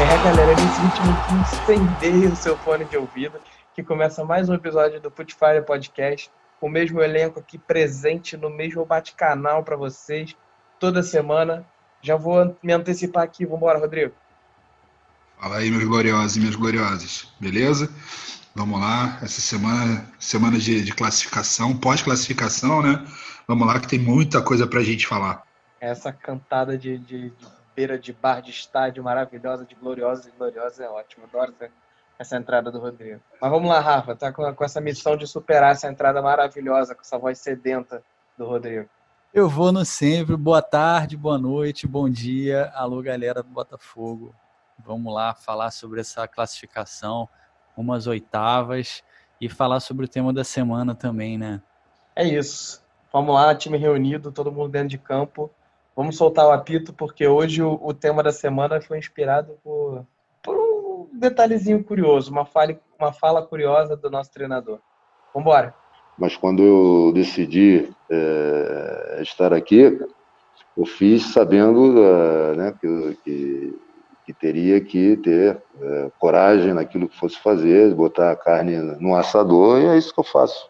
É, galera, nesse ritmo que incendeia o seu fone de ouvido, que começa mais um episódio do Putfire Podcast, o mesmo elenco aqui presente no mesmo bate-canal para vocês, toda semana. Já vou me antecipar aqui, vamos embora, Rodrigo. Fala aí, meus gloriosos e minhas gloriosas, beleza? Vamos lá, essa semana, semana de, de classificação, pós-classificação, né? Vamos lá que tem muita coisa pra gente falar. Essa cantada de, de, de beira de bar de estádio maravilhosa, de gloriosa e gloriosa é ótima. Adoro essa, essa entrada do Rodrigo. Mas vamos lá, Rafa, tá com, com essa missão de superar essa entrada maravilhosa, com essa voz sedenta do Rodrigo. Eu vou no sempre. Boa tarde, boa noite, bom dia. Alô, galera do Botafogo. Vamos lá falar sobre essa classificação, umas oitavas e falar sobre o tema da semana também, né? É isso. Vamos lá, time reunido, todo mundo dentro de campo. Vamos soltar o apito, porque hoje o, o tema da semana foi inspirado por, por um detalhezinho curioso, uma fala, uma fala curiosa do nosso treinador. Vamos embora. Mas quando eu decidi é, estar aqui, eu fiz sabendo uh, né, que, que, que, teria que ter é, coragem naquilo que fosse fazer, botar a carne no assador, e é isso que eu faço,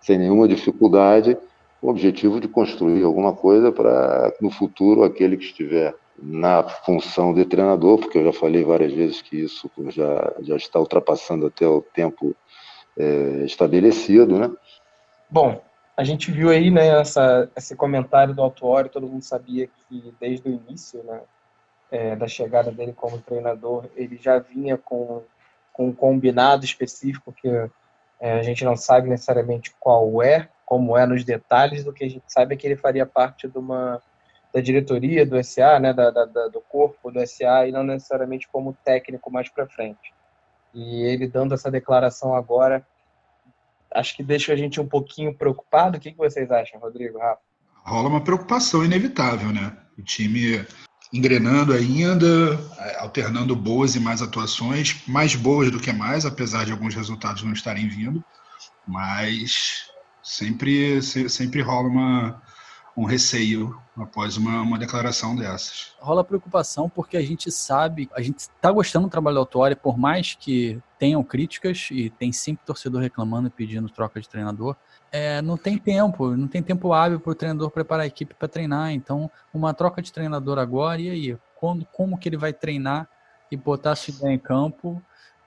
sem nenhuma dificuldade, o objetivo de construir alguma coisa para no futuro aquele que estiver na função de treinador, porque eu já falei várias vezes que isso já, já está ultrapassando até o tempo é, estabelecido, né? Bom, a gente viu aí, né, essa, esse comentário do Autuori, todo mundo sabia que desde o início, né, é, da chegada dele como treinador, ele já vinha com, com um combinado específico que é, a gente não sabe necessariamente qual é, como é nos detalhes, do que a gente sabe é que ele faria parte de uma da diretoria do SA, né, da, da, do corpo do SA, e não necessariamente como técnico mais para frente. E ele dando essa declaração agora, acho que deixa a gente um pouquinho preocupado. O que, que vocês acham, Rodrigo, Rafa? Rola uma preocupação inevitável, né? O time engrenando ainda, alternando boas e mais atuações, mais boas do que mais, apesar de alguns resultados não estarem vindo, mas sempre, sempre rola uma, um receio após uma, uma declaração dessas. Rola preocupação porque a gente sabe, a gente está gostando do trabalho do Autori, por mais que tenham críticas e tem sempre torcedor reclamando e pedindo troca de treinador, é, não tem tempo, não tem tempo hábil para o treinador preparar a equipe para treinar. Então, uma troca de treinador agora, e aí? Quando, como que ele vai treinar e botar sua ideia em campo,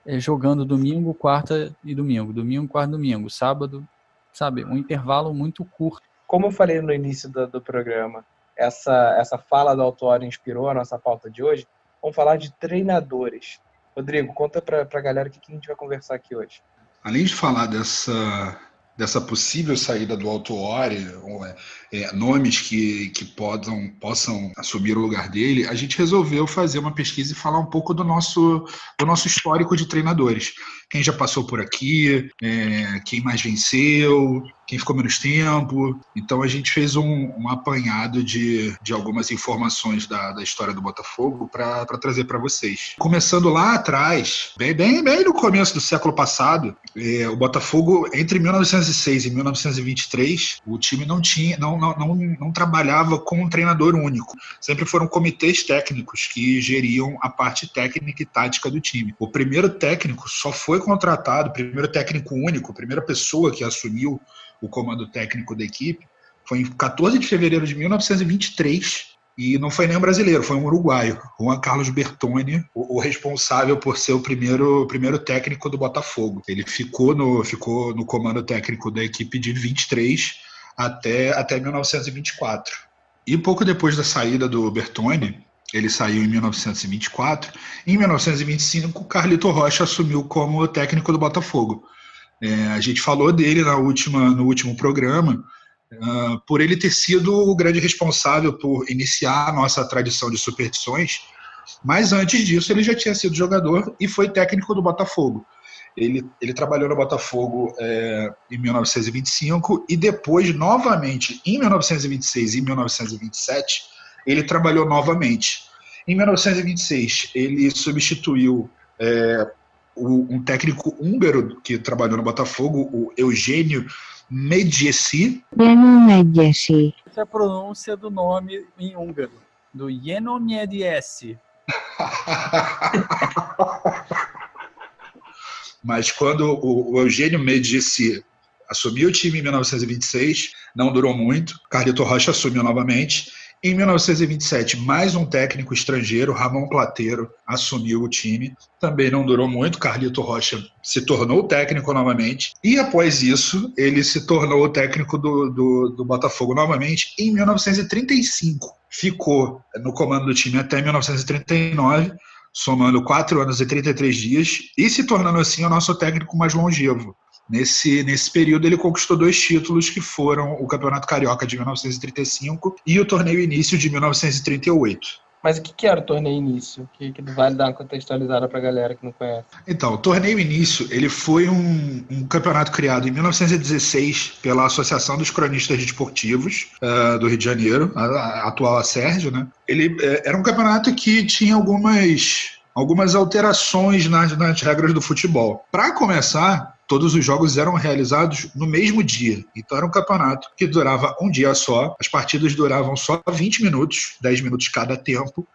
é, jogando domingo, quarta e domingo, domingo, quarta domingo, sábado, sabe? Um intervalo muito curto como eu falei no início do, do programa, essa, essa fala do autor inspirou a nossa pauta de hoje. Vamos falar de treinadores. Rodrigo, conta para a galera o que, que a gente vai conversar aqui hoje. Além de falar dessa, dessa possível saída do Autuori, é, é, nomes que, que podam, possam assumir o lugar dele, a gente resolveu fazer uma pesquisa e falar um pouco do nosso, do nosso histórico de treinadores. Quem já passou por aqui, é, quem mais venceu, quem ficou menos tempo. Então a gente fez um, um apanhado de, de algumas informações da, da história do Botafogo para trazer para vocês. Começando lá atrás, bem, bem, bem no começo do século passado, é, o Botafogo, entre 1906 e 1923, o time não tinha, não, não, não, não trabalhava com um treinador único. Sempre foram comitês técnicos que geriam a parte técnica e tática do time. O primeiro técnico só foi contratado, o primeiro técnico único, a primeira pessoa que assumiu o comando técnico da equipe, foi em 14 de fevereiro de 1923 e não foi nem um brasileiro, foi um uruguaio, Juan Carlos Bertoni, o, o, responsável por ser o primeiro, primeiro técnico do Botafogo. Ele ficou no, ficou no comando técnico da equipe de 23 até, até 1924. E pouco depois da saída do Bertoni, ele saiu em 1924, em 1925 Carlito Rocha assumiu como técnico do Botafogo. É, a gente falou dele na última, no último programa, uh, por ele ter sido o grande responsável por iniciar a nossa tradição de superstições, mas antes disso ele já tinha sido jogador e foi técnico do Botafogo. Ele, ele trabalhou no Botafogo é, em 1925 e depois, novamente, em 1926 e 1927, ele trabalhou novamente. Em 1926, ele substituiu é, um técnico húngaro que trabalhou no Botafogo, o Eugênio Medici. Medici. é a pronúncia do nome em húngaro, do Yenomiediesi. Mas quando o, Eugênio Medici assumiu o time em 1926, não durou muito. Carlito Rocha assumiu novamente em 1927, mais um técnico estrangeiro, Ramon Plateiro, assumiu o time. Também não durou muito, Carlito Rocha se tornou técnico novamente. E após isso, ele se tornou o técnico do, do, do Botafogo novamente em 1935. Ficou no comando do time até 1939 somando 4 anos e 33 dias e se tornando assim o nosso técnico mais longevo. Nesse, nesse período, ele conquistou dois títulos, que foram o Campeonato Carioca de 1935 e o Torneio Início de 1938. Mas o que era o torneio início? Que, que vale dar uma contextualizada para a galera que não conhece. Então, o torneio início ele foi um, um campeonato criado em 1916 pela Associação dos Cronistas Desportivos uh, do Rio de Janeiro, a, a atual a Sérgio, né? Ele uh, era um campeonato que tinha algumas algumas alterações nas, nas regras do futebol. Para começar, todos os jogos eram realizados no mesmo dia. Então era um campeonato que durava um dia só, as partidas duravam só 20 minutos, 10 minutos cada tempo.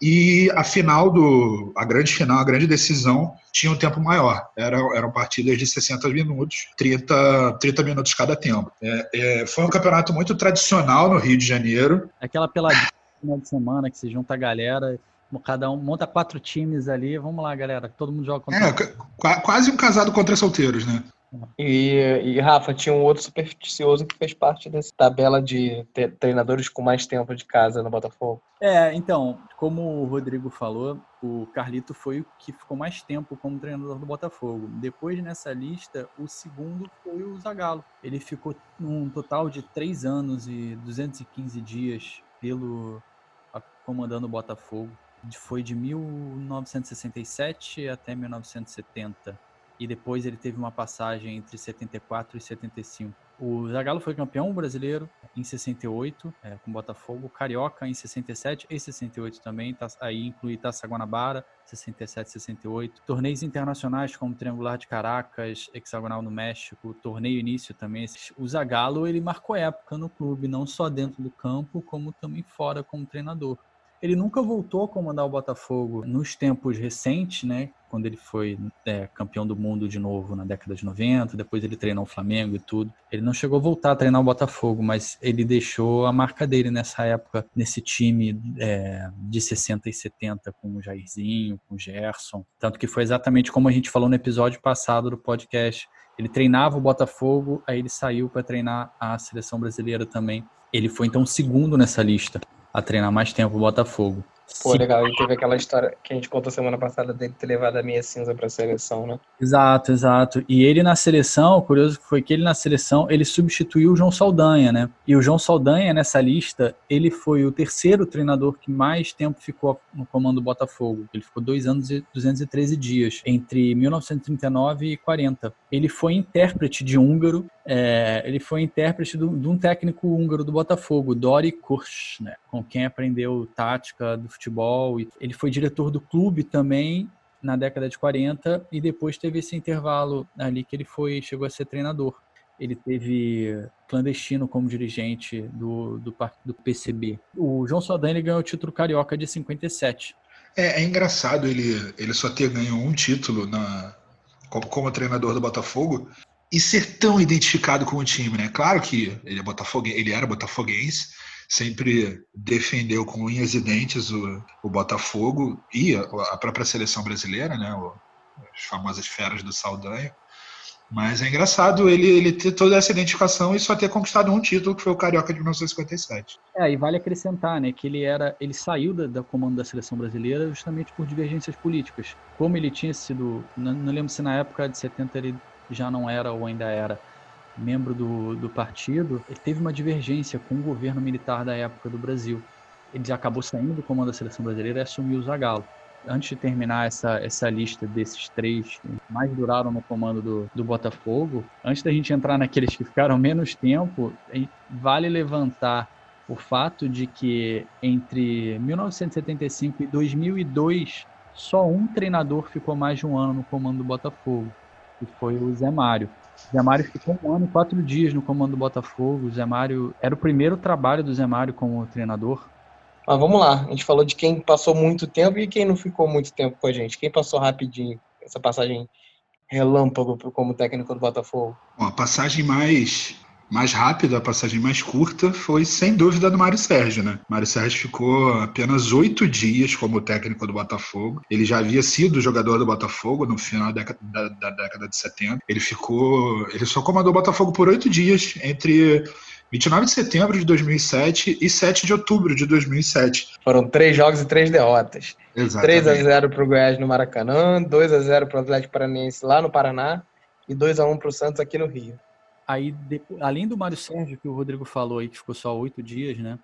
E a final do. a grande final, a grande decisão, tinha um tempo maior. Era, eram partidas de 60 minutos, 30, 30 minutos cada tempo. É, é, foi um campeonato muito tradicional no Rio de Janeiro. Aquela peladinha de semana que se junta a galera Cada um monta quatro times ali. Vamos lá, galera. Todo mundo joga contra. É, quase um casado contra solteiros, né? E, e, Rafa, tinha um outro supersticioso que fez parte dessa tabela de treinadores com mais tempo de casa no Botafogo. É, então, como o Rodrigo falou, o Carlito foi o que ficou mais tempo como treinador do Botafogo. Depois, nessa lista, o segundo foi o Zagallo. Ele ficou um total de três anos e 215 dias pelo comandando o Botafogo foi de 1967 até 1970 e depois ele teve uma passagem entre 74 e 75. O Zagallo foi campeão brasileiro em 68 é, com Botafogo, Carioca em 67 e 68 também, tá, aí inclui Taça Guanabara, 67 e 68. Torneios internacionais como Triangular de Caracas, Hexagonal no México, torneio início também. O Zagallo ele marcou época no clube, não só dentro do campo, como também fora como treinador. Ele nunca voltou a comandar o Botafogo nos tempos recentes, né? Quando ele foi é, campeão do mundo de novo na década de 90, depois ele treinou o Flamengo e tudo. Ele não chegou a voltar a treinar o Botafogo, mas ele deixou a marca dele nessa época, nesse time é, de 60 e 70, com o Jairzinho, com o Gerson. Tanto que foi exatamente como a gente falou no episódio passado do podcast. Ele treinava o Botafogo, aí ele saiu para treinar a seleção brasileira também. Ele foi então segundo nessa lista a treinar mais tempo o Botafogo. Pô, Sim. legal. E teve aquela história que a gente contou semana passada dele ter levado a meia cinza para a seleção, né? Exato, exato. E ele na seleção, o curioso foi que ele na seleção, ele substituiu o João Saldanha, né? E o João Saldanha, nessa lista, ele foi o terceiro treinador que mais tempo ficou no comando do Botafogo. Ele ficou dois anos e 213 dias, entre 1939 e 40. Ele foi intérprete de húngaro é, ele foi intérprete de um técnico húngaro do Botafogo, Dori Kursch, né, com quem aprendeu tática do futebol. Ele foi diretor do clube também na década de 40 e depois teve esse intervalo ali que ele foi chegou a ser treinador. Ele teve clandestino como dirigente do, do, do PCB. O João Saldanha ganhou o título carioca de 57. É, é engraçado ele, ele só ter ganho um título na, como, como treinador do Botafogo, e ser tão identificado com o time, né? Claro que ele, é botafoguense, ele era botafoguense, sempre defendeu com unhas e dentes o, o Botafogo e a, a, própria seleção brasileira, né? O, as famosas feras do Saldanha. Mas é engraçado ele, ele ter toda essa identificação e só ter conquistado um título, que foi o Carioca de 1957. É, e vale acrescentar, né, que ele era, ele saiu da, da comando da seleção brasileira justamente por divergências políticas. Como ele tinha sido, não, não lembro se na época de 70 ele já não era ou ainda era membro do, do partido, ele teve uma divergência com o governo militar da época do Brasil. Ele acabou saindo do comando da seleção brasileira e assumiu o Zagallo. Antes de terminar essa, essa lista desses três que mais duraram no comando do, do Botafogo, antes da gente entrar naqueles que ficaram menos tempo, vale levantar o fato de que entre 1975 e 2002, só um treinador ficou mais de um ano no comando do Botafogo que foi o Zé Mário. O Zé Mário ficou um ano e quatro dias no comando do Botafogo. O Zé Mário era o primeiro trabalho do Zé Mário como treinador. Mas vamos lá, a gente falou de quem passou muito tempo e quem não ficou muito tempo com a gente. Quem passou rapidinho essa passagem relâmpago como técnico do Botafogo? Bom, a passagem mais mais rápida, a passagem mais curta, foi sem dúvida do Mário Sérgio, né? Mário Sérgio ficou apenas oito dias como técnico do Botafogo. Ele já havia sido jogador do Botafogo no final da década, da, da década de 70. Ele ficou. Ele só comandou o Botafogo por oito dias entre 29 de setembro de 2007 e 7 de outubro de 2007. Foram três jogos e três derrotas. Exatamente. 3 a 0 para o Goiás no Maracanã, 2 a 0 para o Atlético Paranaense lá no Paraná e 2 a 1 para o Santos aqui no Rio. Aí, além do Mário Sérgio, que o Rodrigo falou aí, que ficou só oito dias, né?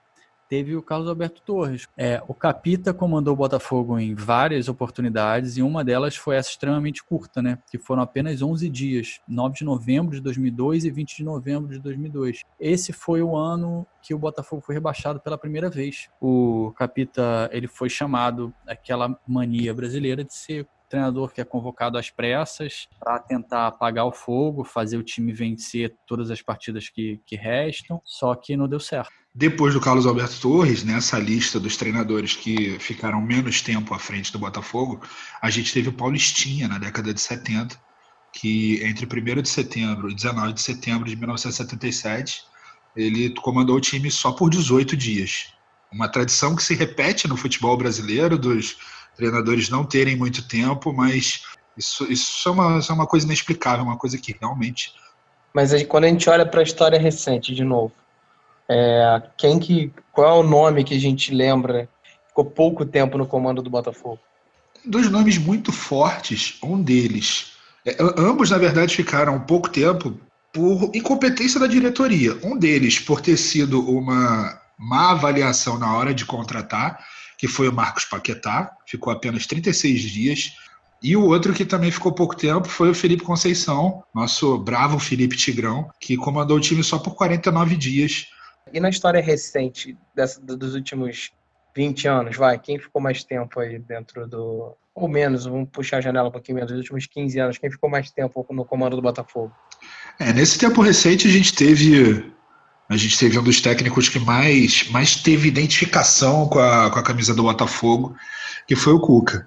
Teve o Carlos Alberto Torres. É, o Capita comandou o Botafogo em várias oportunidades e uma delas foi essa extremamente curta, né? Que foram apenas 11 dias, 9 de novembro de 2002 e 20 de novembro de 2002. Esse foi o ano que o Botafogo foi rebaixado pela primeira vez. O Capita, ele foi chamado aquela mania brasileira de ser treinador que é convocado às pressas para tentar apagar o fogo, fazer o time vencer todas as partidas que, que restam, só que não deu certo. Depois do Carlos Alberto Torres, nessa lista dos treinadores que ficaram menos tempo à frente do Botafogo, a gente teve o Paulistinha na década de 70, que entre 1 de setembro e 19 de setembro de 1977, ele comandou o time só por 18 dias. Uma tradição que se repete no futebol brasileiro dos treinadores não terem muito tempo, mas isso, isso, é, uma, isso é uma coisa inexplicável, uma coisa que realmente. Mas quando a gente olha para a história recente de novo, é, quem que, qual é o nome que a gente lembra ficou pouco tempo no comando do Botafogo? Dois nomes muito fortes, um deles. É, ambos, na verdade, ficaram pouco tempo por incompetência da diretoria. Um deles por ter sido uma má avaliação na hora de contratar que foi o Marcos Paquetá, ficou apenas 36 dias. E o outro que também ficou pouco tempo foi o Felipe Conceição, nosso bravo Felipe Tigrão, que comandou o time só por 49 dias. E na história recente dessa, dos últimos 20 anos, vai, quem ficou mais tempo aí dentro do. Ou menos, vamos puxar a janela um pouquinho menos, dos últimos 15 anos, quem ficou mais tempo no comando do Botafogo? É, nesse tempo recente a gente teve a gente teve um dos técnicos que mais, mais teve identificação com a, com a camisa do Botafogo, que foi o Cuca.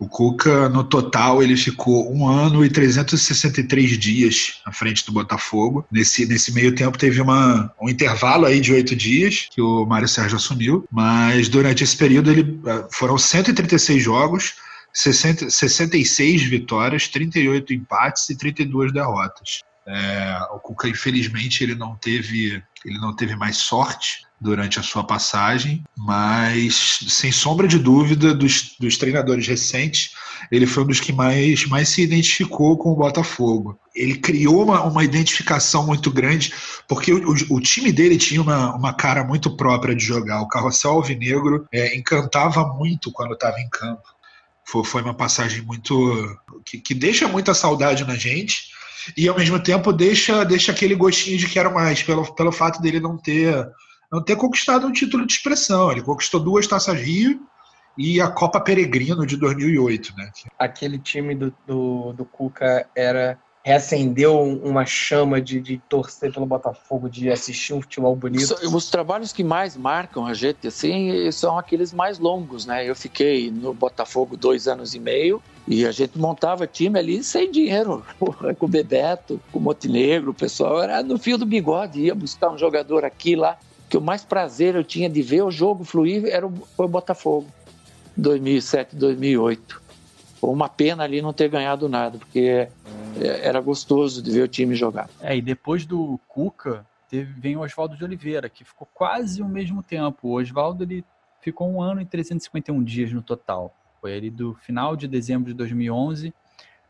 O Cuca, no total, ele ficou um ano e 363 dias à frente do Botafogo. Nesse, nesse meio tempo teve uma, um intervalo aí de oito dias que o Mário Sérgio assumiu, mas durante esse período ele, eh, foram 136 jogos, 60, 66 vitórias, 38 empates e 32 derrotas. É, o Cuca, infelizmente, ele não teve ele não teve mais sorte durante a sua passagem, mas sem sombra de dúvida dos, dos treinadores recentes, ele foi um dos que mais, mais se identificou com o Botafogo. Ele criou uma, uma identificação muito grande, porque o, o, o time dele tinha uma, uma cara muito própria de jogar. O Carrossel Alvinegro é, encantava muito quando estava em campo. Foi, foi uma passagem muito. Que, que deixa muita saudade na gente e ao mesmo tempo deixa, deixa aquele gostinho de quero mais, pelo, pelo fato dele não ter, não ter conquistado um título de expressão. Ele conquistou duas taças Rio e a Copa Peregrino de 2008. Né? Aquele time do, do, do Cuca era reacendeu uma chama de, de torcer pelo Botafogo, de assistir um futebol bonito. Os trabalhos que mais marcam a gente assim são aqueles mais longos, né? Eu fiquei no Botafogo dois anos e meio e a gente montava time ali sem dinheiro, com o Bebeto, com o Montenegro, o pessoal era no fio do bigode, ia buscar um jogador aqui lá. Que o mais prazer eu tinha de ver o jogo fluir era o, o Botafogo, 2007, 2008. Foi uma pena ali não ter ganhado nada, porque é, era gostoso de ver o time jogar. É, e depois do Cuca, teve, vem o Oswaldo de Oliveira, que ficou quase o mesmo tempo. O Oswaldo ele ficou um ano e 351 dias no total. Foi ali do final de dezembro de 2011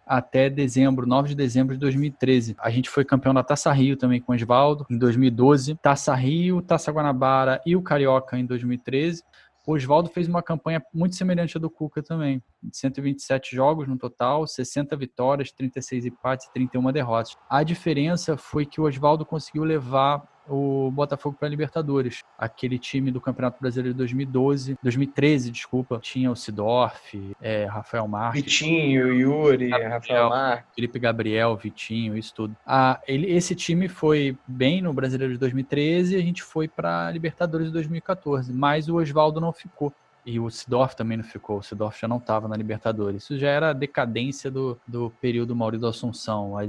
até dezembro, 9 de dezembro de 2013. A gente foi campeão da Taça Rio também com o Oswaldo em 2012, Taça Rio, Taça Guanabara e o Carioca em 2013. O Oswaldo fez uma campanha muito semelhante à do Cuca também. 127 jogos no total, 60 vitórias, 36 empates e 31 derrotas. A diferença foi que o Oswaldo conseguiu levar o Botafogo para Libertadores. Aquele time do Campeonato Brasileiro de 2012, 2013, desculpa, tinha o Sidorf, é, Rafael Marques. Vitinho, Yuri, Gabriel, Rafael Marques. Felipe Gabriel, Vitinho, isso tudo. Ah, ele, esse time foi bem no Brasileiro de 2013 e a gente foi para Libertadores de 2014, mas o Oswaldo não ficou. E o Sidorf também não ficou, o Sidorf já não estava na Libertadores. Isso já era a decadência do, do período Maurício Assunção. A,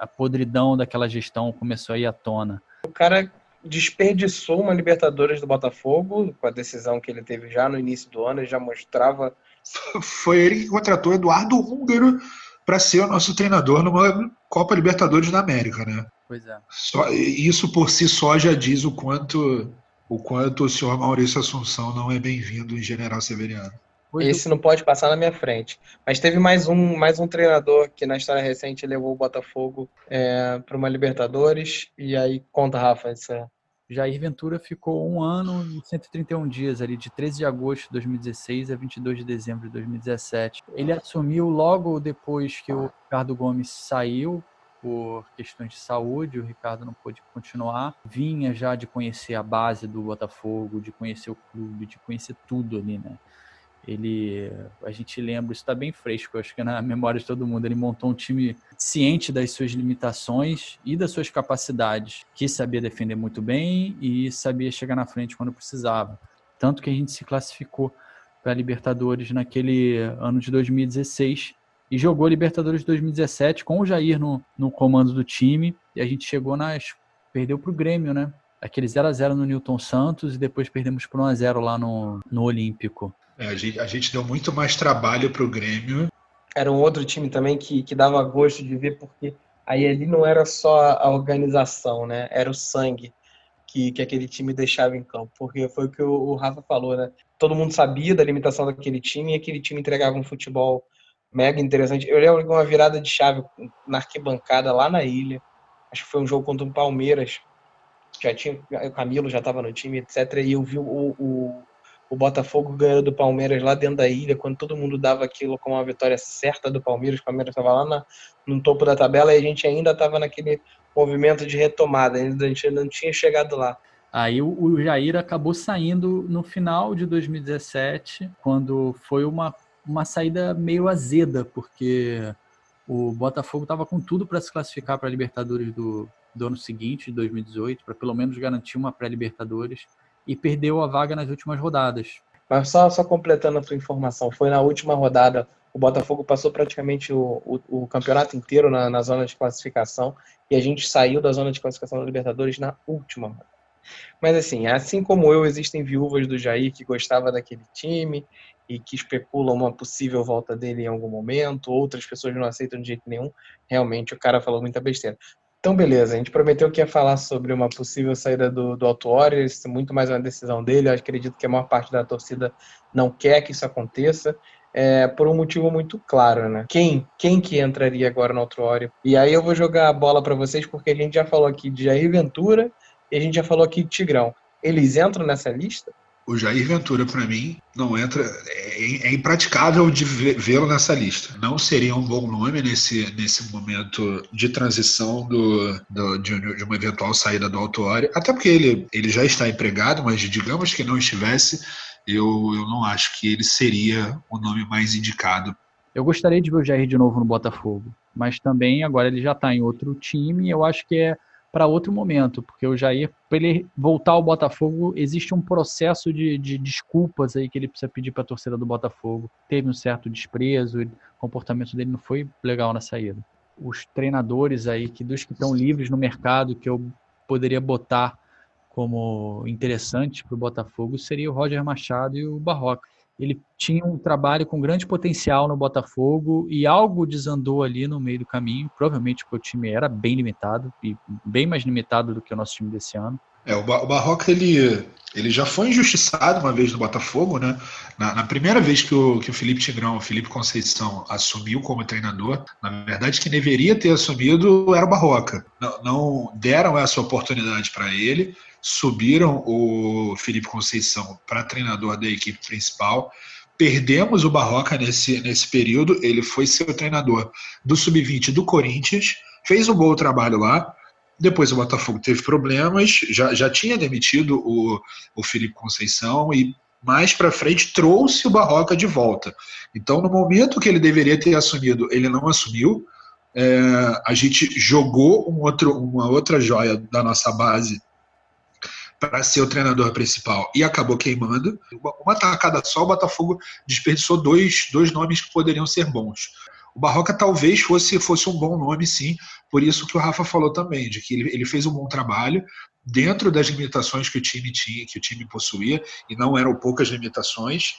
a podridão daquela gestão começou a ir à tona. O cara desperdiçou uma Libertadores do Botafogo, com a decisão que ele teve já no início do ano, ele já mostrava. Foi ele que contratou Eduardo Húngaro para ser o nosso treinador numa Copa Libertadores da América, né? Pois é. Só, isso por si só já diz o quanto o quanto o senhor Maurício Assunção não é bem-vindo em General Severiano. Esse não pode passar na minha frente. Mas teve mais um, mais um treinador que na história recente levou o Botafogo é, para uma Libertadores. E aí, conta, Rafa, isso é... Jair Ventura ficou um ano e 131 dias, ali de 13 de agosto de 2016 a 22 de dezembro de 2017. Ele assumiu logo depois que o Ricardo Gomes saiu por questões de saúde, o Ricardo não pôde continuar. Vinha já de conhecer a base do Botafogo, de conhecer o clube, de conhecer tudo ali, né? Ele, a gente lembra, isso está bem fresco, acho que é na memória de todo mundo. Ele montou um time ciente das suas limitações e das suas capacidades, que sabia defender muito bem e sabia chegar na frente quando precisava. Tanto que a gente se classificou para a Libertadores naquele ano de 2016 e jogou a Libertadores de 2017 com o Jair no, no comando do time. E a gente chegou nas. Perdeu para o Grêmio, né? Aquele 0 a 0 no Newton Santos e depois perdemos por 1 a 0 lá no, no Olímpico. É, a, gente, a gente deu muito mais trabalho para o Grêmio. Era um outro time também que, que dava gosto de ver, porque aí ali não era só a organização, né? Era o sangue que, que aquele time deixava em campo. Porque foi o que o, Rafa falou, né? Todo mundo sabia da limitação daquele time e aquele time entregava um futebol mega interessante. Eu lembro de uma virada de chave na arquibancada lá na ilha. Acho que foi um jogo contra o Palmeiras. Já tinha, o Camilo já estava no time, etc. E eu vi o, o, o Botafogo ganhando do Palmeiras lá dentro da ilha, quando todo mundo dava aquilo como uma vitória certa do Palmeiras. O Palmeiras estava lá na, no topo da tabela e a gente ainda estava naquele movimento de retomada. Ainda a gente não tinha chegado lá. Aí o, o Jair acabou saindo no final de 2017, quando foi uma uma saída meio azeda, porque o Botafogo estava com tudo para se classificar para a Libertadores do, do ano seguinte, de 2018, para pelo menos garantir uma pré-Libertadores, e perdeu a vaga nas últimas rodadas. Mas só, só completando a tua informação, foi na última rodada, o Botafogo passou praticamente o, o, o campeonato inteiro na, na, zona de classificação, e a gente saiu da zona de classificação da Libertadores na última rodada. Mas assim, assim como eu, existem viúvas do Jair que gostava daquele time e que especulam uma possível volta dele em algum momento, outras pessoas não aceitam de jeito nenhum. Realmente, o cara falou muita besteira. Então, beleza, a gente prometeu que ia falar sobre uma possível saída do, do isso é muito mais uma decisão dele. Eu acredito que a maior parte da torcida não quer que isso aconteça, é, por um motivo muito claro, né? Quem, quem que entraria agora no Autuori? E aí eu vou jogar a bola para vocês, porque a gente já falou aqui de Jair Ventura e a gente já falou aqui de Tigrão. Eles entram nessa lista? O Jair Ventura, para mim, não entra. É, é impraticável de vê-lo nessa lista. Não seria um bom nome nesse, nesse momento de transição do, do de, de, uma eventual saída do Autuori. Até porque ele, ele já está empregado, mas digamos que não estivesse, eu, eu não acho que ele seria o nome mais indicado. Eu gostaria de ver o Jair de novo no Botafogo, mas também agora ele já está em outro time. Eu acho que é para outro momento, porque o Jair, para ele voltar ao Botafogo, existe um processo de, de desculpas aí que ele precisa pedir para a torcida do Botafogo. Teve um certo desprezo, o comportamento dele não foi legal na saída. Os treinadores aí, que dos que estão livres no mercado, que eu poderia botar como interessante para o Botafogo, seria o Roger Machado e o Barroca ele tinha um trabalho com grande potencial no Botafogo e algo desandou ali no meio do caminho, provavelmente porque o time era bem limitado e bem mais limitado do que o nosso time desse ano. É, o, Barroca ele, ele já foi injustiçado uma vez no Botafogo, né? Na, na, primeira vez que o, que o Felipe Tigrão, o Felipe Conceição assumiu como treinador, na verdade quem deveria ter assumido era o Barroca. Não, não deram essa oportunidade para ele subiram o Felipe Conceição para treinador da equipe principal. Perdemos o Barroca nesse, nesse período. Ele foi seu treinador do Sub-20 do Corinthians, fez um bom trabalho lá. Depois o Botafogo teve problemas, já, já tinha demitido o, o Felipe Conceição e mais para frente trouxe o Barroca de volta. Então, no momento que ele deveria ter assumido, ele não assumiu. É, a gente jogou um outro, uma outra joia da nossa base para ser o treinador principal e acabou queimando. Uma tacada só, o Botafogo desperdiçou dois, dois nomes que poderiam ser bons. O Barroca talvez fosse, fosse um bom nome, sim, por isso que o Rafa falou também, de que ele, ele fez um bom trabalho dentro das limitações que o time tinha, que o time possuía, e não eram poucas limitações.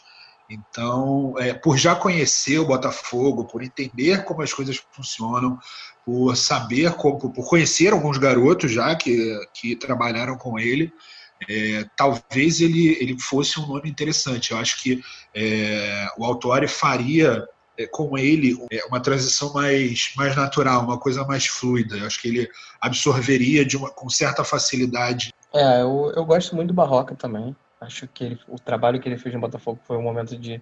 Então, é, por já conhecer o Botafogo, por entender como as coisas funcionam, por saber como, por conhecer alguns garotos já que, que trabalharam com ele, é, talvez ele, ele fosse um nome interessante. Eu acho que é, o Autori faria é, com ele é, uma transição mais, mais natural, uma coisa mais fluida. Eu acho que ele absorveria de uma, com certa facilidade. É, eu, eu gosto muito do Barroca também. Acho que ele, o trabalho que ele fez no Botafogo foi um momento de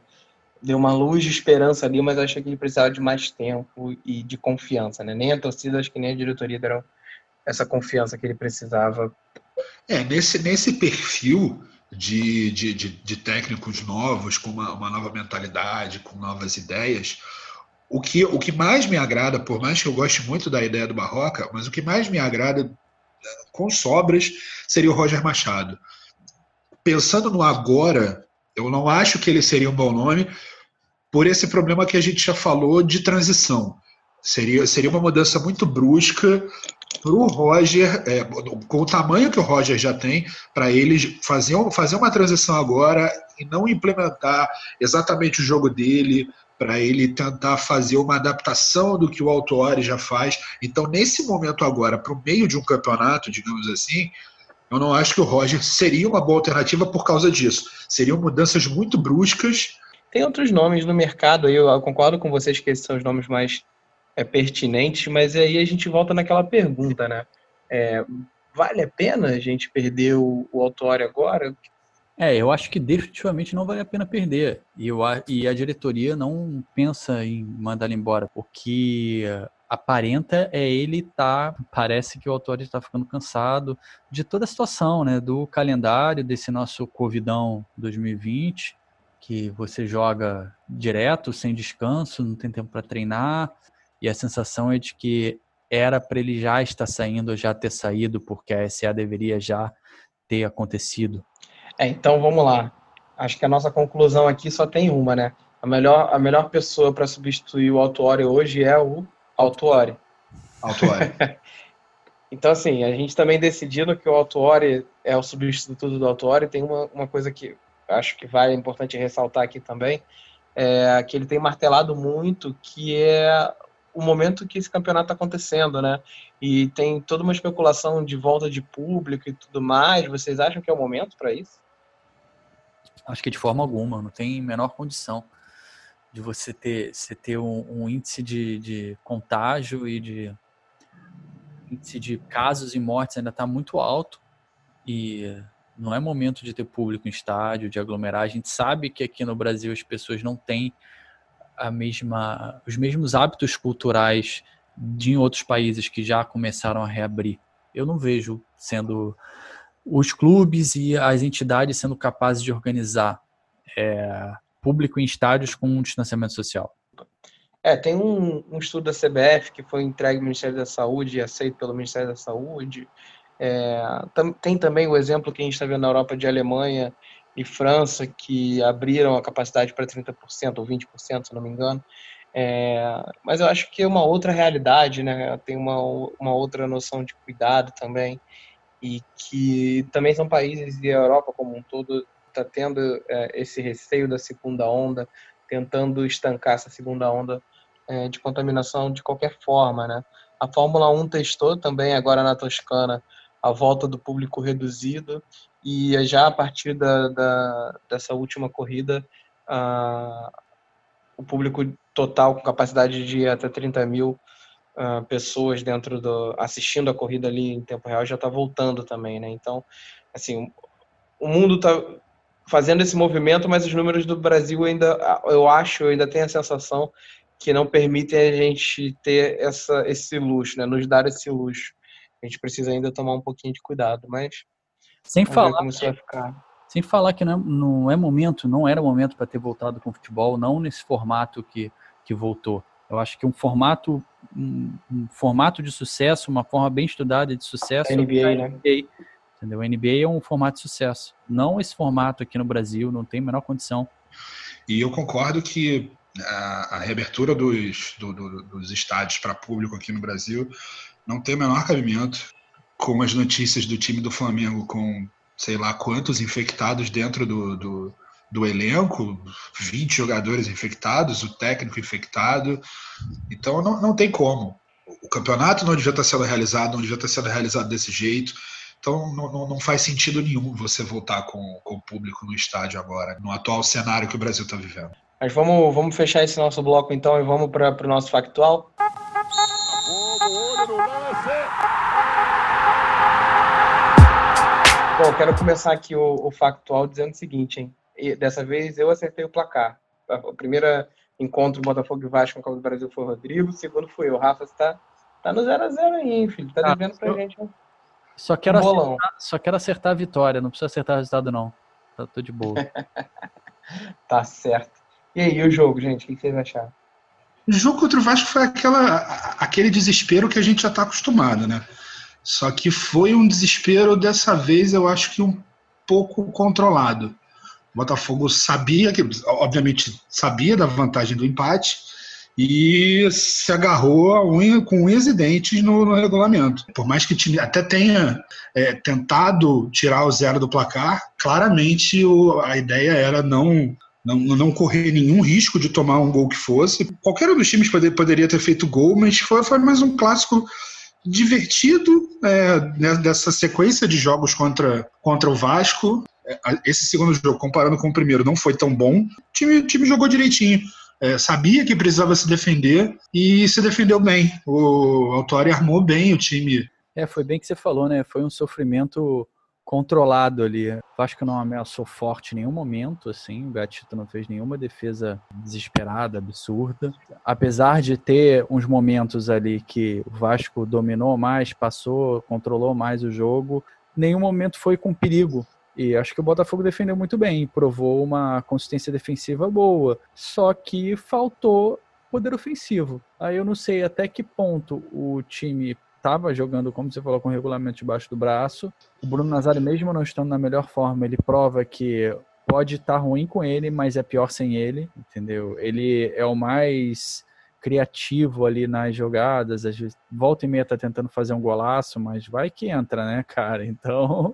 deu uma luz de esperança ali, mas acho que ele precisava de mais tempo e de confiança, né? Nem a torcida, acho que nem a diretoria deram essa confiança que ele precisava. É, nesse, nesse perfil de, de, de, de técnicos novos, com uma, uma, nova mentalidade, com novas ideias, o que, o que mais me agrada, por mais que eu goste muito da ideia do Barroca, mas o que mais me agrada com sobras seria o Roger Machado. Pensando no agora, eu não acho que ele seria um bom nome por esse problema que a gente já falou de transição. Seria, seria uma mudança muito brusca para o Roger, é, com o tamanho que o Roger já tem, para ele fazer, fazer uma transição agora e não implementar exatamente o jogo dele, para ele tentar fazer uma adaptação do que o Autori já faz. Então, nesse momento agora, para o meio de um campeonato, digamos assim, eu não acho que o Roger seria uma boa alternativa por causa disso. Seriam mudanças muito bruscas. Tem outros nomes no mercado aí, eu concordo com vocês que esses são os nomes mais é, pertinentes, mas aí a gente volta naquela pergunta, né? É, vale a pena a gente perder o, o Autório agora? É, eu acho que definitivamente não vale a pena perder. E, eu, e a diretoria não pensa em mandar ele embora, porque aparenta é ele tá parece que o autor está ficando cansado de toda a situação né do calendário desse nosso covidão 2020 que você joga direto sem descanso não tem tempo para treinar e a sensação é de que era para ele já estar saindo já ter saído porque a SA deveria já ter acontecido. É, então vamos lá. Acho que a nossa conclusão aqui só tem uma né? A melhor a melhor pessoa para substituir o Autuori hoje é o Autuori. Autuori. então, assim, a gente também decidindo que o Autuori é o substituto do Autuori, tem uma, uma coisa que acho que vale é importante ressaltar aqui também, é que ele tem martelado muito, que é o momento que esse campeonato está acontecendo, né? E tem toda uma especulação de volta de público e tudo mais. Vocês acham que é o momento para isso? Acho que de forma alguma, não tem menor condição de você ter, você ter um, um índice de, de, contágio e de índice de casos e mortes ainda está muito alto e não é momento de ter público em estádio, de aglomerar. A gente sabe que aqui no Brasil as pessoas não têm a mesma, os mesmos hábitos culturais de outros países que já começaram a reabrir. Eu não vejo sendo os clubes e as entidades sendo capazes de organizar é, público em estádios com um distanciamento social? É, tem um, um, estudo da CBF que foi entregue ao Ministério da Saúde e aceito pelo Ministério da Saúde. É, tam, tem também o exemplo que a gente está vendo na Europa de Alemanha e França, que abriram a capacidade para 30% ou 20%, se não me engano. É, mas eu acho que é uma outra realidade, né? Tem uma, uma outra noção de cuidado também. E que também são países e a Europa como um todo está tendo é, esse receio da segunda onda, tentando estancar essa segunda onda é, de contaminação de qualquer forma, né? A Fórmula 1 testou também agora na Toscana a volta do público reduzido e já a partir da, da dessa última corrida o público total com capacidade de até 30 mil uh, pessoas dentro do assistindo a corrida ali em tempo real já está voltando também, né? Então, assim, o mundo está fazendo esse movimento, mas os números do Brasil ainda, eu acho, eu ainda tenho a sensação que não permitem a gente ter essa, esse luxo, né? nos dar esse luxo. a gente precisa ainda tomar um pouquinho de cuidado, mas sem falar como isso vai ficar. Sem falar que não é, não é momento, não era momento para ter voltado com o futebol, não nesse formato que, que voltou. Eu acho que um formato, um, um formato de sucesso, uma forma bem estudada de sucesso. A NBA, é NBA, né? Entendeu? A NBA é um formato de sucesso. Não esse formato aqui no Brasil, não tem a menor condição. E eu concordo que a, a reabertura dos, do, do, dos estádios para público aqui no Brasil não tem o menor cabimento com as notícias do time do Flamengo com sei lá quantos infectados dentro do, do, do elenco, 20 jogadores infectados, o técnico infectado. Então não, não tem como. O campeonato não devia estar sendo realizado, não devia estar sendo realizado desse jeito. Então não, não faz sentido nenhum você voltar com, com o público no estádio agora, no atual cenário que o Brasil está vivendo. Mas vamos, vamos fechar esse nosso bloco então e vamos para o nosso factual. Bom, quero começar aqui o, o, factual dizendo o seguinte, hein? E dessa vez eu acertei o placar. O primeiro encontro Botafogo e Vasco no Copa do Brasil foi o Rodrigo, o segundo foi eu. O Rafa está tá no 0x0 aí, hein, filho? Tá ah, devendo pra eu... gente. Hein? Só quero, acertar, só quero acertar a vitória, não precisa acertar o resultado, não. Tá, tô de boa. tá certo. E aí, o jogo, gente? O que vocês acharam? O jogo contra o Vasco foi aquela, aquele desespero que a gente já está acostumado, né? Só que foi um desespero dessa vez, eu acho que um pouco controlado. O Botafogo sabia que, obviamente, sabia da vantagem do empate e se agarrou unha, com unhas e dentes no, no regulamento. Por mais que time até tenha é, tentado tirar o zero do placar, claramente o, a ideia era não não, não correr nenhum risco de tomar um gol que fosse. Qualquer um dos times poder, poderia ter feito gol, mas foi, foi mais um clássico divertido é, né, dessa sequência de jogos contra, contra o Vasco. É, esse segundo jogo, comparando com o primeiro, não foi tão bom. O time, o time jogou direitinho. É, sabia que precisava se defender e se defendeu bem. O Autori armou bem o time. É, foi bem que você falou, né? Foi um sofrimento controlado ali. O Vasco não ameaçou forte em nenhum momento, assim. O Gatito não fez nenhuma defesa desesperada, absurda. Apesar de ter uns momentos ali que o Vasco dominou mais, passou, controlou mais o jogo, nenhum momento foi com perigo. E acho que o Botafogo defendeu muito bem, provou uma consistência defensiva boa. Só que faltou poder ofensivo. Aí eu não sei até que ponto o time estava jogando, como você falou, com o regulamento debaixo do braço. O Bruno Nazário, mesmo não estando na melhor forma, ele prova que pode estar tá ruim com ele, mas é pior sem ele, entendeu? Ele é o mais criativo ali nas jogadas, às vezes volta e meia tá tentando fazer um golaço, mas vai que entra, né, cara? Então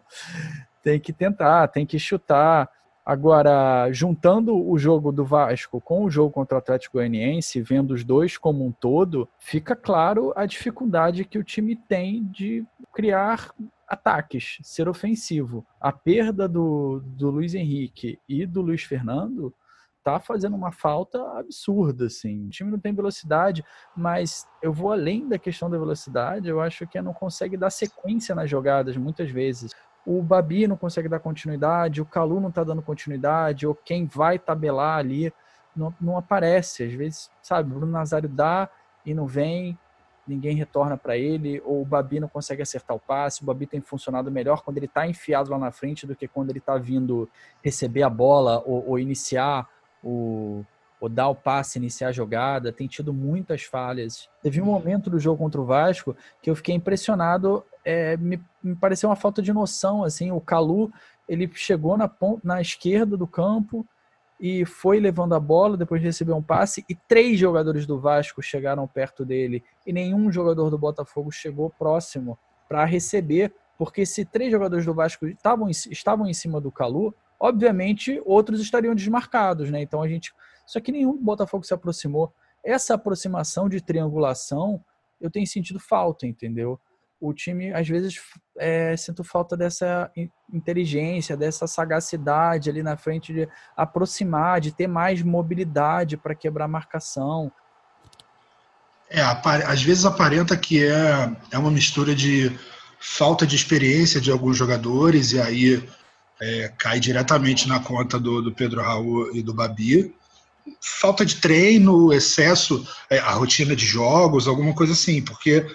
tem que tentar, tem que chutar. Agora, juntando o jogo do Vasco com o jogo contra o Atlético Goianiense, vendo os dois como um todo, fica claro a dificuldade que o time tem de criar ataques, ser ofensivo. A perda do, do Luiz Henrique e do Luiz Fernando tá fazendo uma falta absurda, assim. O time não tem velocidade, mas eu vou além da questão da velocidade, eu acho que não consegue dar sequência nas jogadas muitas vezes o Babi não consegue dar continuidade, o Calu não está dando continuidade, ou quem vai tabelar ali não, não aparece. Às vezes, sabe, o Bruno Nazário dá e não vem, ninguém retorna para ele, ou o Babi não consegue acertar o passe. O Babi tem funcionado melhor quando ele está enfiado lá na frente do que quando ele está vindo receber a bola ou, ou iniciar o, ou dar o passe, iniciar a jogada, tem tido muitas falhas. Teve um momento do jogo contra o Vasco que eu fiquei impressionado, é, me, me, pareceu uma falta de noção, assim, o Calu, ele chegou na, na esquerda do campo e foi levando a bola, depois de receber um passe, e três jogadores do Vasco chegaram perto dele, e nenhum jogador do Botafogo chegou próximo para receber, porque se três jogadores do Vasco estavam, estavam em cima do Calu, obviamente outros estariam desmarcados, né? Então a gente só que nenhum Botafogo se aproximou. Essa aproximação de triangulação eu tenho sentido falta, entendeu? O time, às vezes, é, sinto falta dessa inteligência, dessa sagacidade ali na frente de aproximar, de ter mais mobilidade para quebrar a marcação. É, às vezes aparenta que é, é uma mistura de falta de experiência de alguns jogadores, e aí é, cai diretamente na conta do, do Pedro Raul e do Babi falta de treino, excesso, é, a rotina de jogos, alguma coisa assim, porque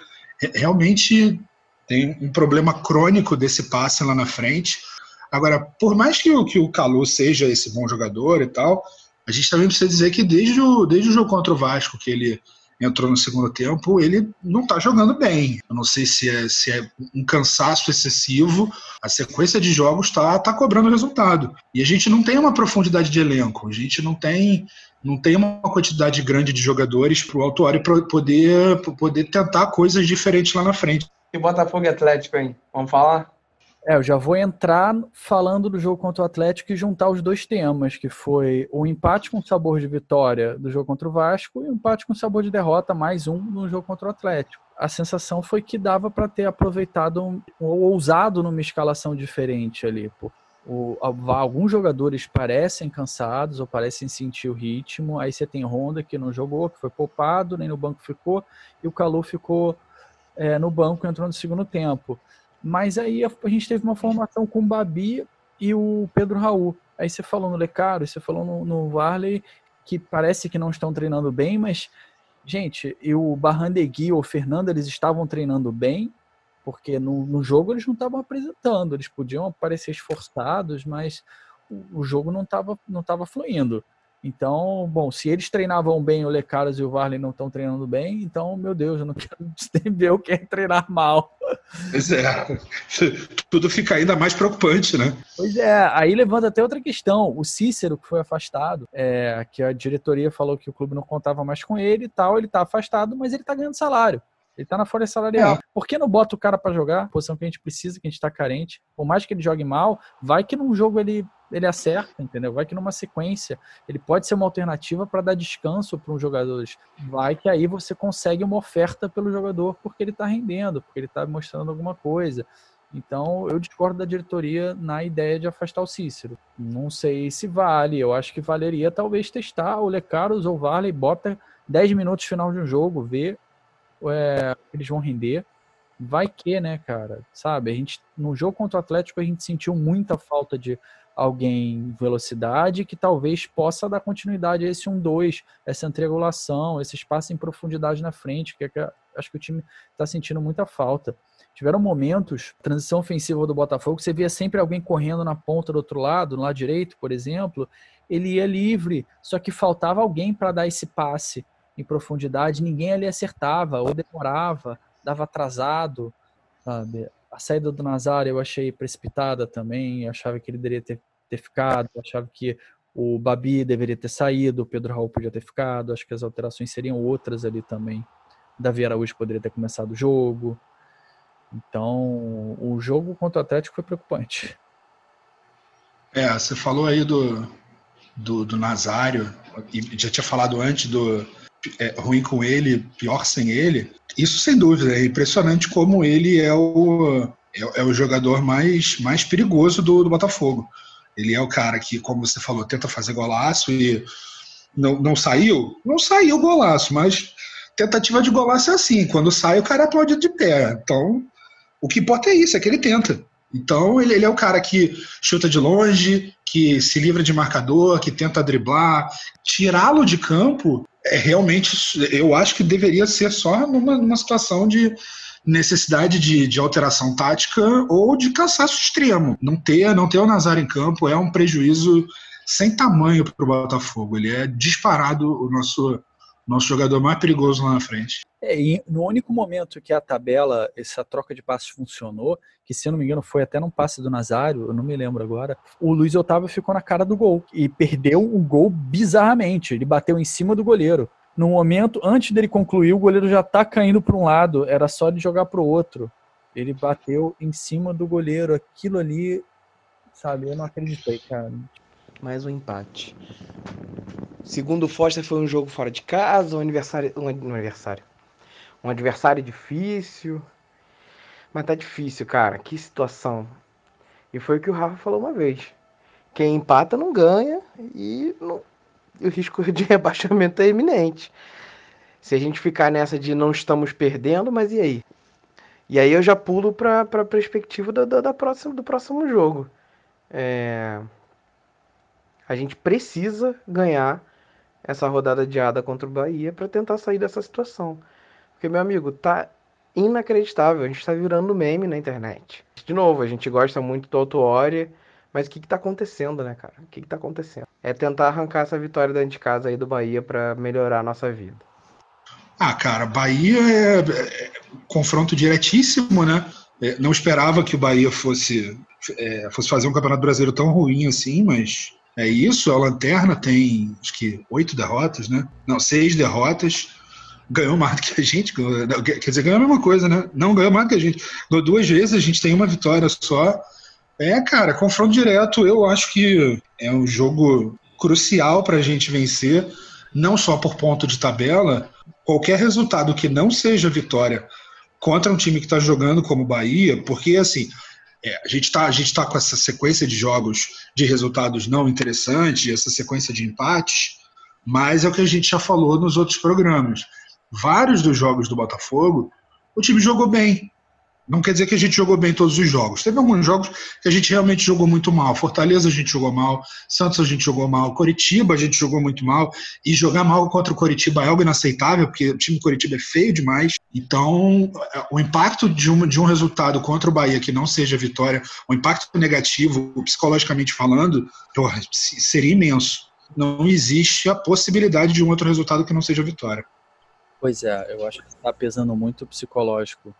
realmente tem um problema crônico desse passe lá na frente. Agora, por mais que o, que o Calu seja esse bom jogador e tal, a gente também precisa dizer que desde o, desde o jogo contra o Vasco, que ele entrou no segundo tempo, ele não está jogando bem. Eu não sei se é, se é um cansaço excessivo, a sequência de jogos está tá cobrando resultado. E a gente não tem uma profundidade de elenco, a gente não tem não tem uma quantidade grande de jogadores para o Autuário poder, poder tentar coisas diferentes lá na frente. E Botafogo e Atlético, hein? Vamos falar? É, eu já vou entrar falando do jogo contra o Atlético e juntar os dois temas, que foi o empate com sabor de vitória do jogo contra o Vasco e o empate com sabor de derrota, mais um no jogo contra o Atlético. A sensação foi que dava para ter aproveitado ou ousado numa escalação diferente ali. O, alguns jogadores parecem cansados ou parecem sentir o ritmo. Aí você tem Honda que não jogou, que foi poupado, nem no banco ficou, e o Calu ficou é, no banco entrou no segundo tempo. Mas aí a, a gente teve uma formação com o Babi e o Pedro Raul. Aí você falou no Lecaro, você falou no, no Varley, que parece que não estão treinando bem, mas, gente, e o Barrandegui ou o Fernando, eles estavam treinando bem, porque no, no jogo eles não estavam apresentando, eles podiam parecer esforçados, mas o, o jogo não estava não tava fluindo. Então, bom, se eles treinavam bem, o Lecaras e o Varley não estão treinando bem, então, meu Deus, eu não quero ver o que é treinar mal. Pois é, tudo fica ainda mais preocupante, né? Pois é, aí levanta até outra questão. O Cícero, que foi afastado, é, que a diretoria falou que o clube não contava mais com ele e tal, ele está afastado, mas ele está ganhando salário. Ele tá na folha salarial. É. Por que não bota o cara para jogar? Posição que a gente precisa, que a gente tá carente. Por mais que ele jogue mal, vai que num jogo ele, ele acerta, entendeu? Vai que numa sequência ele pode ser uma alternativa para dar descanso para os jogadores. Vai que aí você consegue uma oferta pelo jogador porque ele tá rendendo, porque ele tá mostrando alguma coisa. Então, eu discordo da diretoria na ideia de afastar o Cícero. Não sei se vale. Eu acho que valeria talvez testar o Lecaros ou o Varley, bota 10 minutos final de um jogo, ver é, eles vão render. Vai que, né, cara? Sabe, a gente no jogo contra o Atlético a gente sentiu muita falta de alguém velocidade que talvez possa dar continuidade a esse 1-2, essa triangulação, esse espaço em profundidade na frente, que, é que acho que o time está sentindo muita falta. Tiveram momentos, transição ofensiva do Botafogo, você via sempre alguém correndo na ponta do outro lado, no lado direito, por exemplo, ele ia livre, só que faltava alguém para dar esse passe em profundidade, ninguém ali acertava, ou demorava, dava atrasado, sabe? A saída do Nazário eu achei precipitada também, achava que ele deveria ter, ter ficado, achava que o Babi deveria ter saído, o Pedro Raul podia ter ficado, acho que as alterações seriam outras ali também. Davi Araújo poderia ter começado o jogo. Então, o jogo contra o Atlético foi preocupante. É, você falou aí do, do, do Nazário, e já tinha falado antes do, é, ruim com ele, pior sem ele, isso sem dúvida é impressionante como ele é o, é, é o jogador mais, mais perigoso do, do, Botafogo. Ele é o cara que, como você falou, tenta fazer golaço e não, não saiu? Não saiu golaço, mas tentativa de golaço é assim, quando sai o cara aplaude de pé. Então, o que importa é isso, é que ele tenta. Então, ele, ele é o cara que chuta de longe, que se livra de marcador, que tenta driblar. Tirá-lo de campo é realmente, eu acho que deveria ser só numa, numa situação de necessidade de, de, alteração tática ou de cansaço extremo. Não ter, não ter o Nazar em campo é um prejuízo sem tamanho para o Botafogo. Ele é disparado o nosso nosso jogador mais perigoso lá na frente. É, e no único momento que a tabela, essa troca de passes funcionou, que se eu não me engano foi até num passe do Nazário, eu não me lembro agora, o Luiz Otávio ficou na cara do gol e perdeu o gol bizarramente. Ele bateu em cima do goleiro. No momento, antes dele concluir, o goleiro já tá caindo para um lado, era só ele jogar para o outro. Ele bateu em cima do goleiro, aquilo ali, sabe, eu não acreditei, cara mais um empate. Segundo o Foster, foi um jogo fora de casa, um aniversário, um aniversário, um adversário difícil. Mas tá difícil, cara. Que situação. E foi o que o Rafa falou uma vez. Quem empata não ganha e, não, o risco de rebaixamento é iminente. Se a gente ficar nessa de não estamos perdendo, mas e aí? E aí eu já pulo para a perspectiva da, da, da próxima, do próximo jogo. É... A gente precisa ganhar essa rodada adiada contra o Bahia para tentar sair dessa situação. Porque, meu amigo, tá inacreditável. A gente tá virando meme na internet. De novo, a gente gosta muito do Autuori, mas o que que tá acontecendo, né, cara? O que que tá acontecendo? É tentar arrancar essa vitória dentro de casa aí do Bahia para melhorar a nossa vida. Ah, cara, Bahia é, é confronto diretíssimo, né? É, não esperava que o Bahia fosse, é, fosse fazer um campeonato brasileiro tão ruim assim, mas é isso. A Lanterna tem, acho que, oito derrotas, né? Não, seis derrotas. Ganhou mais do que a gente. Quer dizer, ganhou a mesma coisa, né? Não ganhou mais do que a gente. Ganhou duas vezes, a gente tem uma vitória só. É, cara, confronto direto, eu acho que é um jogo crucial para a gente vencer, não só por ponto de tabela, qualquer resultado que não seja vitória contra um time que está jogando como Bahia, porque assim, é, a gente está tá com essa sequência de jogos de resultados não interessantes, essa sequência de empates, mas é o que a gente já falou nos outros programas. Vários dos jogos do Botafogo, o time jogou bem. Não quer dizer que a gente jogou bem todos os jogos. Teve alguns jogos que a gente realmente jogou muito mal. Fortaleza a gente jogou mal, Santos a gente jogou mal, Coritiba a gente jogou muito mal. E jogar mal contra o Coritiba é algo inaceitável, porque o time do Coritiba é feio demais. Então, o impacto de um, de um resultado contra o Bahia que não seja vitória, o impacto negativo, psicologicamente falando, porra, seria imenso. Não existe a possibilidade de um outro resultado que não seja vitória. Pois é, eu acho que está pesando muito o psicológico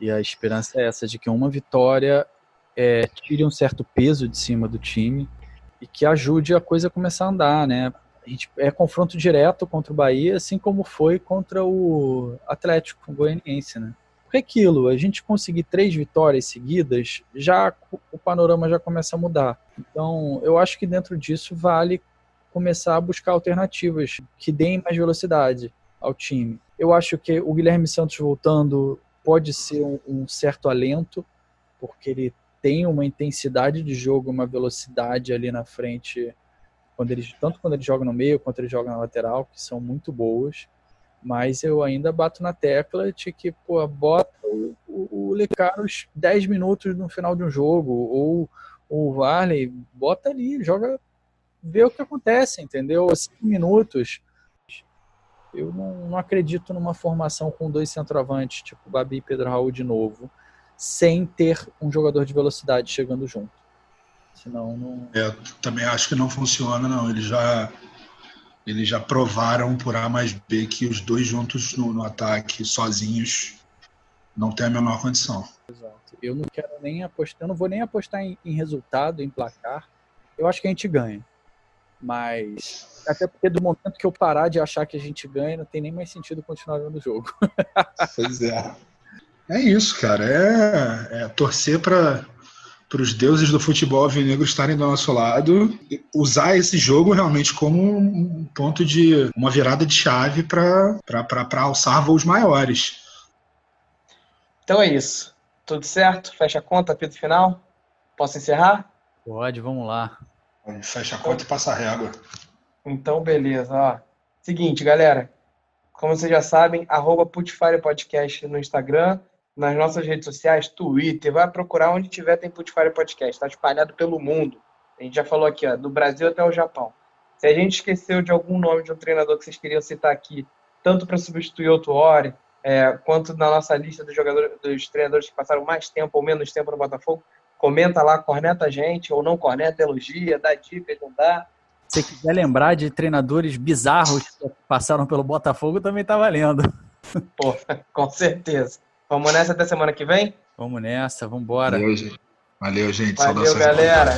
e a esperança é essa, de que uma vitória é, tire um certo peso de cima do time e que ajude a coisa a começar a andar, né? A gente é confronto direto contra o Bahia, assim como foi contra o Atlético Goianiense, né? Porque aquilo, a gente conseguir três vitórias seguidas, já o panorama já começa a mudar. Então, eu acho que dentro disso vale começar a buscar alternativas que deem mais velocidade ao time. Eu acho que o Guilherme Santos voltando pode ser um, um certo alento, porque ele tem uma intensidade de jogo, uma velocidade ali na frente, quando ele, tanto quando ele joga no meio quanto ele joga na lateral, que são muito boas. Mas eu ainda bato na tecla de que, pô, bota o, o, o Lecaros 10 minutos no final de um jogo, ou o Varley, bota ali, joga, vê o que acontece, entendeu? 5 minutos, eu não, não, acredito numa formação com dois centroavantes, tipo Babi e Pedro Raul de novo, sem ter um jogador de velocidade chegando junto. Senão não. É, também acho que não funciona, não. Eles já, eles já provaram por A mais B que os dois juntos no, no ataque, sozinhos, não tem a menor condição. Exato. Eu não quero nem apostar, eu não vou nem apostar em, em resultado, em placar. Eu acho que a gente ganha. Mas até porque do momento que eu parar de achar que a gente ganha, não tem nem mais sentido continuar vendo o jogo. pois é. É isso, cara. É, é torcer para para os deuses do futebol alvinegro estarem do nosso lado, usar esse jogo realmente como um ponto de uma virada de chave para alçar voos maiores. Então é isso. Tudo certo? Fecha a conta, apito final? Posso encerrar? Pode, vamos lá. Fecha a conta e passa a régua. Então, beleza. Ó. Seguinte, galera. Como vocês já sabem, arroba Putfire Podcast no Instagram, nas nossas redes sociais, Twitter. Vai procurar onde tiver tem Putfire Podcast. Está espalhado pelo mundo. A gente já falou aqui, ó, do Brasil até o Japão. Se a gente esqueceu de algum nome de um treinador que vocês queriam citar aqui, tanto para substituir outro Ori, é, quanto na nossa lista dos jogadores, dos treinadores que passaram mais tempo ou menos tempo no Botafogo, comenta lá, corneta a gente, ou não corneta, elogia, dá dicas, não dá. Se quiser lembrar de treinadores bizarros que passaram pelo Botafogo, também tá valendo. Pô, com certeza. Vamos nessa até semana que vem? Vamos nessa, vamos embora. Valeu, gente. Valeu, gente. Valeu, galera.